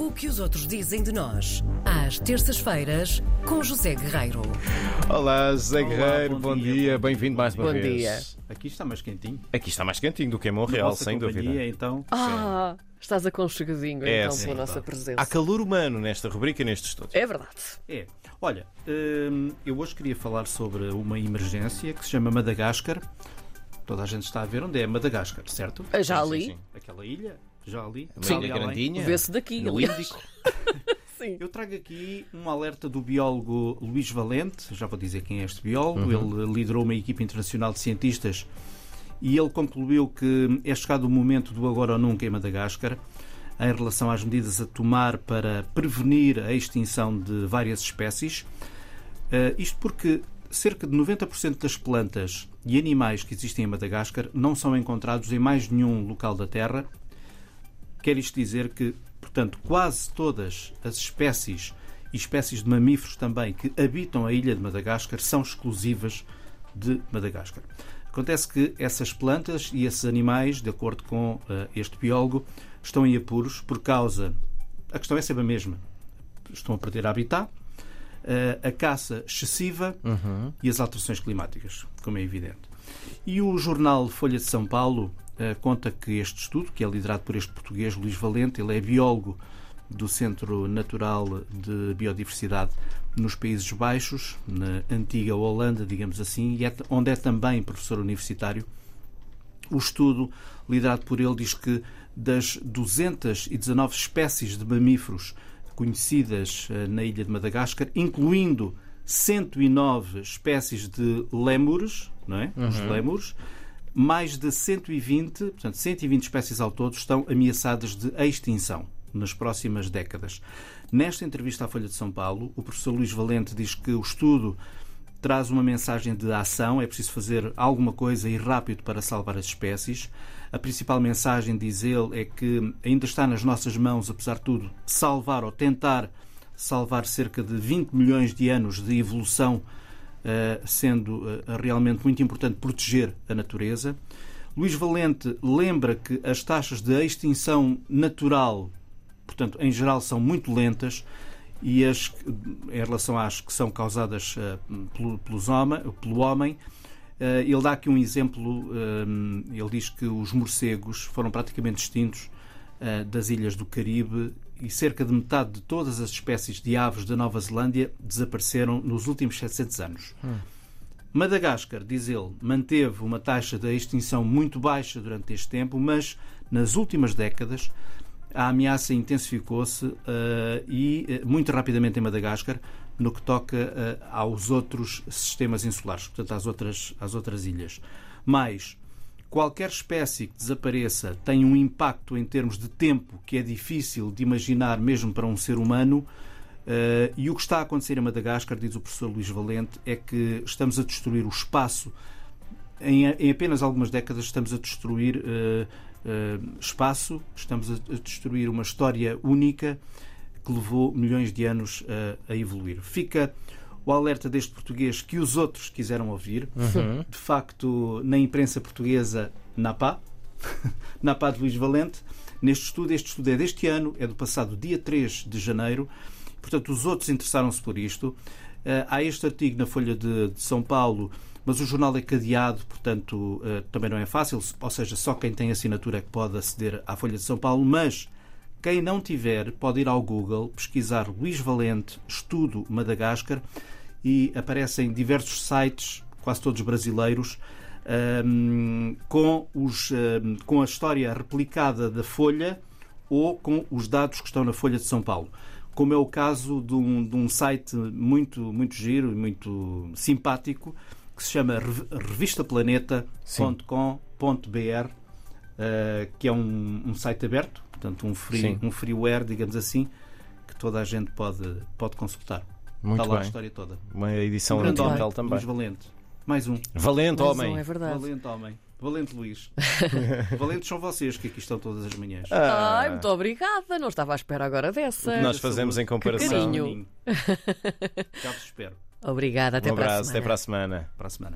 O que os outros dizem de nós, às terças-feiras, com José Guerreiro. Olá, José Olá, Guerreiro, bom bom, dia, dia, bom bem-vindo mais uma Bom vez. dia. Aqui está mais quentinho. Aqui está mais quentinho do que em Montreal, sem companhia, dúvida. então. Ah, estás aconchegadinho É, então sim, pela nossa presença. Há calor humano nesta rubrica e nestes estudos. É verdade. É. Olha, hum, eu hoje queria falar sobre uma emergência que se chama Madagascar. Toda a gente está a ver onde é Madagascar, certo? Eu Já sim, ali, sim. Aquela ilha, já ali. Ilha ali grandinha. vê-se daqui. no aliás. Índico. Sim. Eu trago aqui um alerta do biólogo Luís Valente, já vou dizer quem é este biólogo, Uhum. ele liderou uma equipa internacional de cientistas e ele concluiu que é chegado o momento do agora ou nunca em Madagascar em relação às medidas a tomar para prevenir a extinção de várias espécies. Eh, isto porque cerca de 90% das plantas e animais que existem em Madagascar não são encontrados em mais nenhum local da Terra Quer isto dizer que, portanto, quase todas as espécies e espécies de mamíferos também que habitam a ilha de Madagascar são exclusivas de Madagascar. Acontece que essas plantas e esses animais, de acordo com eh, este biólogo, estão em apuros por causa. A questão é sempre a mesma. Estão a perder habitat, eh, a caça excessiva Uhum. e as alterações climáticas, como é evidente. E o jornal Folha de São Paulo conta que este estudo, que é liderado por este português Luís Valente, ele é biólogo do Centro Natural de Biodiversidade nos Países Baixos, na antiga Holanda, digamos assim, e é, onde é também professor universitário. O estudo, liderado por ele, diz que das 219 espécies de mamíferos conhecidas eh, na ilha de Madagascar, incluindo 109 espécies de lémures, não é? Os lémures, mais de 120, portanto, 120 espécies ao todo estão ameaçadas de extinção nas próximas décadas. Nesta entrevista à Folha de São Paulo, o professor Luís Valente diz que o estudo traz uma mensagem de ação, é preciso fazer alguma coisa e rápido para salvar as espécies. A principal mensagem, diz ele, é que ainda está nas nossas mãos, apesar de tudo, salvar ou tentar salvar cerca de 20 milhões de anos de evolução, sendo eh, realmente muito importante proteger a natureza. Luís Valente lembra que as taxas de extinção natural, portanto, em geral, são muito lentas e as, em relação às que são causadas eh, pelo, pelos homem, pelo homem, eh, ele dá aqui um exemplo. eh, ele diz que os morcegos foram praticamente extintos eh, das ilhas do Caribe e cerca de metade de todas as espécies de aves da Nova Zelândia desapareceram nos últimos 700 anos. Madagascar, diz ele, manteve uma taxa de extinção muito baixa durante este tempo, mas nas últimas décadas a ameaça intensificou-se eh, e eh, muito rapidamente em Madagascar no que toca eh, aos outros sistemas insulares, portanto às outras, às outras ilhas. Mas qualquer espécie que desapareça tem um impacto em termos de tempo que é difícil de imaginar mesmo para um ser humano. Eh, e o que está a acontecer em Madagascar, diz o professor Luís Valente, é que estamos a destruir o espaço. Em, em apenas algumas décadas estamos a destruir eh, eh, espaço, estamos a, a destruir uma história única que levou milhões de anos a evoluir. Fica o alerta deste português que os outros quiseram ouvir. Uhum. De facto, na imprensa portuguesa, NAPA, NAPA de Luís Valente, neste estudo, este estudo é deste ano, é do passado dia 3 de janeiro, portanto, os outros interessaram-se por isto. Eh, há este artigo na Folha de, de São Paulo, mas o jornal é cadeado, portanto, eh, também não é fácil, ou seja, só quem tem assinatura é que pode aceder à Folha de São Paulo, mas quem não tiver pode ir ao Google, pesquisar Luís Valente, Estudo Madagascar, e aparecem diversos sites, quase todos brasileiros, ahm, com, os, ahm, com a história replicada da Folha ou com os dados que estão na Folha de São Paulo. Como é o caso de um, de um site muito, muito giro e muito simpático que se chama rev- revistaplaneta.com.br, eh, que é um, um site aberto, portanto um, free, Sim. um freeware, digamos assim, que toda a gente pode, pode consultar. Muito Está lá a bem. história toda. Uma edição Um homem, também. Luís Valente. Mais um. Valente, Mas homem. não é verdade. Valente homem. Valente Luís. Valentes são vocês que aqui estão todas as manhãs. Ah, Ai, muito obrigada. Não estava à espera agora dessa. Nós fazemos em comparação. carinho. Já vos espero Obrigada. Até um para a abraço, semana. até para a semana. para a semana.